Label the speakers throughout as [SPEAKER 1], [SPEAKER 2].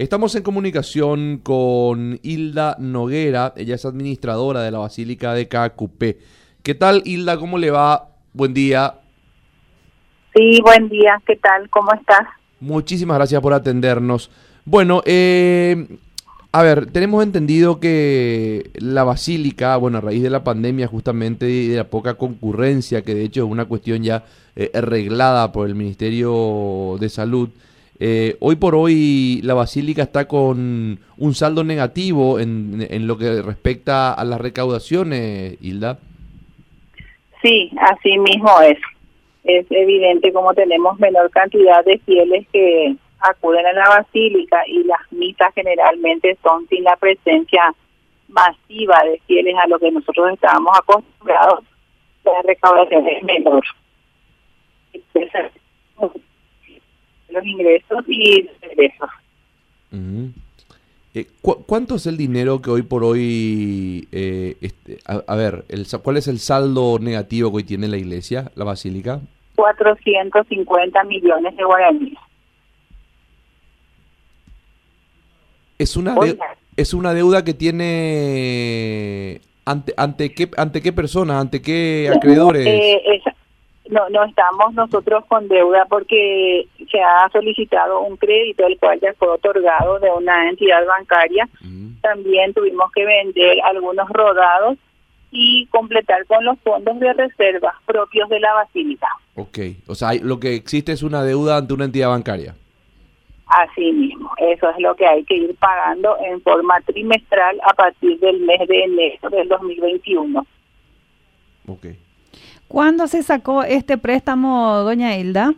[SPEAKER 1] Estamos en comunicación con Hilda Noguera, ella es administradora de la Basílica de Cacupé. ¿Qué tal Hilda? ¿Cómo le va? Buen día.
[SPEAKER 2] Sí, buen día, ¿qué tal? ¿Cómo estás?
[SPEAKER 1] Muchísimas gracias por atendernos. Bueno, eh, a ver, tenemos entendido que la basílica, bueno, a raíz de la pandemia justamente y de la poca concurrencia, que de hecho es una cuestión ya eh, arreglada por el Ministerio de Salud, eh, hoy por hoy la basílica está con un saldo negativo en, en, lo que respecta a las recaudaciones, Hilda.
[SPEAKER 2] Sí, así mismo es. Es evidente como tenemos menor cantidad de fieles que acuden a la basílica y las misas generalmente son sin la presencia masiva de fieles a lo que nosotros estábamos acostumbrados, la recaudación es menor los ingresos y ingresos.
[SPEAKER 1] Eh, ¿Cuánto es el dinero que hoy por hoy, eh, este, a, ver, el, cuál es el saldo negativo que hoy tiene la iglesia, la basílica?
[SPEAKER 2] 450 millones de guaraníes.
[SPEAKER 1] Es una, es una deuda que tiene ante ante qué ante qué persona, ante qué acreedores.
[SPEAKER 2] Eh, no, no estamos nosotros con deuda porque se ha solicitado un crédito el cual ya fue otorgado de una entidad bancaria. Mm. También tuvimos que vender algunos rodados y completar con los fondos de reserva propios de la basílica.
[SPEAKER 1] Ok, o sea, lo que existe es una deuda ante una entidad bancaria.
[SPEAKER 2] Así mismo, eso es lo que hay que ir pagando en forma trimestral a partir del mes de enero del 2021.
[SPEAKER 1] Ok.
[SPEAKER 3] ¿Cuándo se sacó este préstamo, doña Hilda?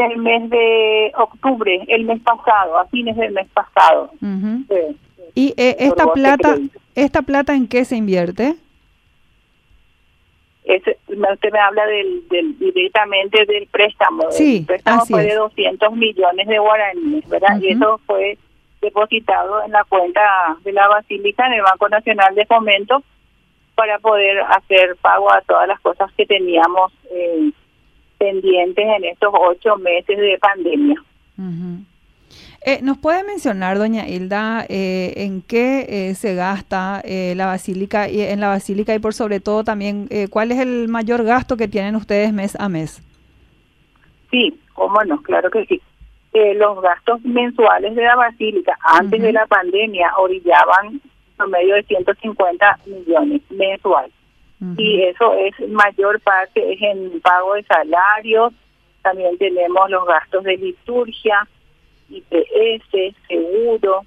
[SPEAKER 2] El mes de octubre, el mes pasado, a fines del mes pasado.
[SPEAKER 3] ¿Y eh, esta plata, esta plata en qué se invierte?
[SPEAKER 2] usted me habla del, directamente del préstamo.
[SPEAKER 3] Sí,
[SPEAKER 2] el préstamo fue de 200 millones de guaraníes, ¿verdad? Y eso fue depositado en la cuenta de la Basílica en el Banco Nacional de Fomento para poder hacer pago a todas las cosas que teníamos eh, pendientes en estos ocho meses de pandemia.
[SPEAKER 3] Eh, ¿Nos puede mencionar, doña Hilda, eh, en qué se gasta la basílica y en la basílica y por sobre todo también cuál es el mayor gasto que tienen ustedes mes a mes?
[SPEAKER 2] Sí, cómo no, claro que sí. los gastos mensuales de la basílica antes de la pandemia orillaban medio de 150 millones Y eso es mayor parte es en pago de salarios, también tenemos los gastos de liturgia, IPS, seguro,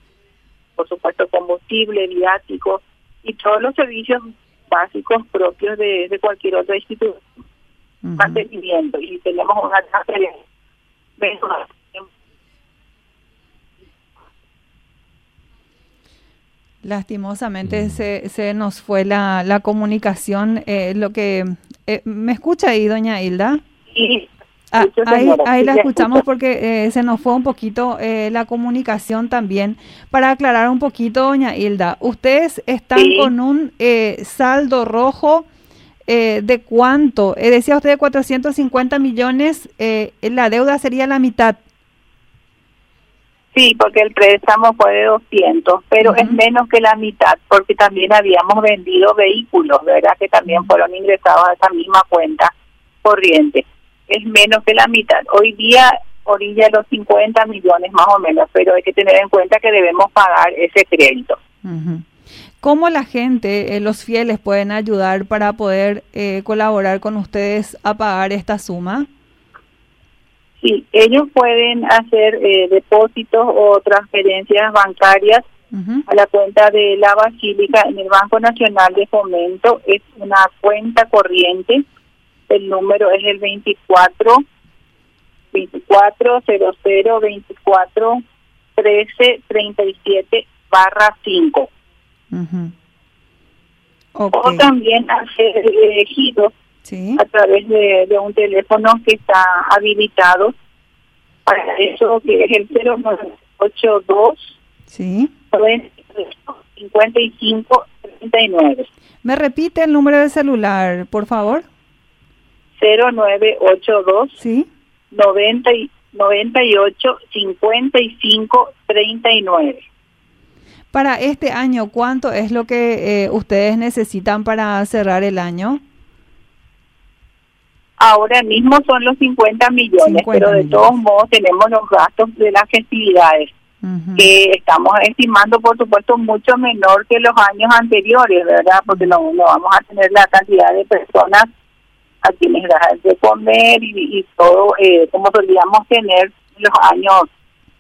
[SPEAKER 2] por supuesto combustible, viático y todos los servicios básicos propios de, de cualquier otra institución. Mantenimiento y tenemos una mensual
[SPEAKER 3] Lastimosamente mm. se, se nos fue la, la comunicación. Eh, lo que eh, ¿Me escucha ahí, doña Hilda?
[SPEAKER 2] Sí.
[SPEAKER 3] Ah, ahí, ahí la escuchamos porque eh, se nos fue un poquito la comunicación también. Para aclarar un poquito, doña Hilda, ustedes están con un saldo rojo de cuánto? decía usted de 450 millones, la deuda sería la mitad.
[SPEAKER 2] Sí, porque el préstamo fue de 200, pero es menos que la mitad, porque también habíamos vendido vehículos, ¿verdad? Que también fueron ingresados a esa misma cuenta corriente. Es menos que la mitad. Hoy día orilla los 50 millones más o menos, pero hay que tener en cuenta que debemos pagar ese crédito.
[SPEAKER 3] ¿Cómo la gente, eh, los fieles, pueden ayudar para poder eh, colaborar con ustedes a pagar esta suma?
[SPEAKER 2] Sí, ellos pueden hacer eh, depósitos o transferencias bancarias a la cuenta de la Basílica en el Banco Nacional de Fomento. Es una cuenta corriente. El número es el 24 24 00 24 13 37 barra 5. O también hacer elegidos a través de, un teléfono que está habilitado para eso, que es el 0982
[SPEAKER 3] sí.
[SPEAKER 2] 55 39.
[SPEAKER 3] ¿Me repite el número de celular, por favor?
[SPEAKER 2] 0982
[SPEAKER 3] sí.
[SPEAKER 2] 90 98 55 39.
[SPEAKER 3] Para este año, ¿cuánto es lo que eh, ustedes necesitan para cerrar el año?
[SPEAKER 2] Ahora mismo son los 50 millones, pero de todos modos tenemos los gastos de las festividades, que estamos estimando, por supuesto, mucho menor que los años anteriores, ¿verdad? Porque no, no vamos a tener la cantidad de personas a quienes dar de comer y, todo eh, como solíamos tener los años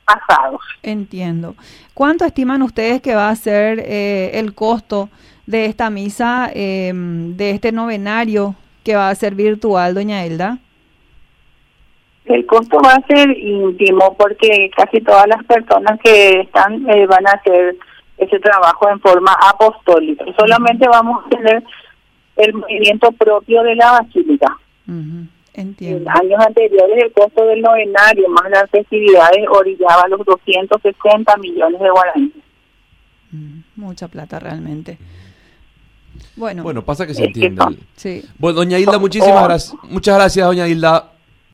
[SPEAKER 2] pasados.
[SPEAKER 3] Entiendo. ¿Cuánto estiman ustedes que va a ser eh, el costo de esta misa, em, de este novenario que va a ser virtual, doña Elda?
[SPEAKER 2] El costo va a ser íntimo porque casi todas las personas que están eh, van a hacer ese trabajo en forma apostólica. Solamente vamos a tener el movimiento propio de la basílica.
[SPEAKER 3] Entiendo.
[SPEAKER 2] En años anteriores el costo del novenario más las festividades orillaba los 260 millones de guaraníes.
[SPEAKER 3] mucha plata realmente. Bueno,
[SPEAKER 1] bueno pasa que se entiende. Sí. Bueno, doña Hilda, muchísimas gracias. Muchas gracias, doña Hilda.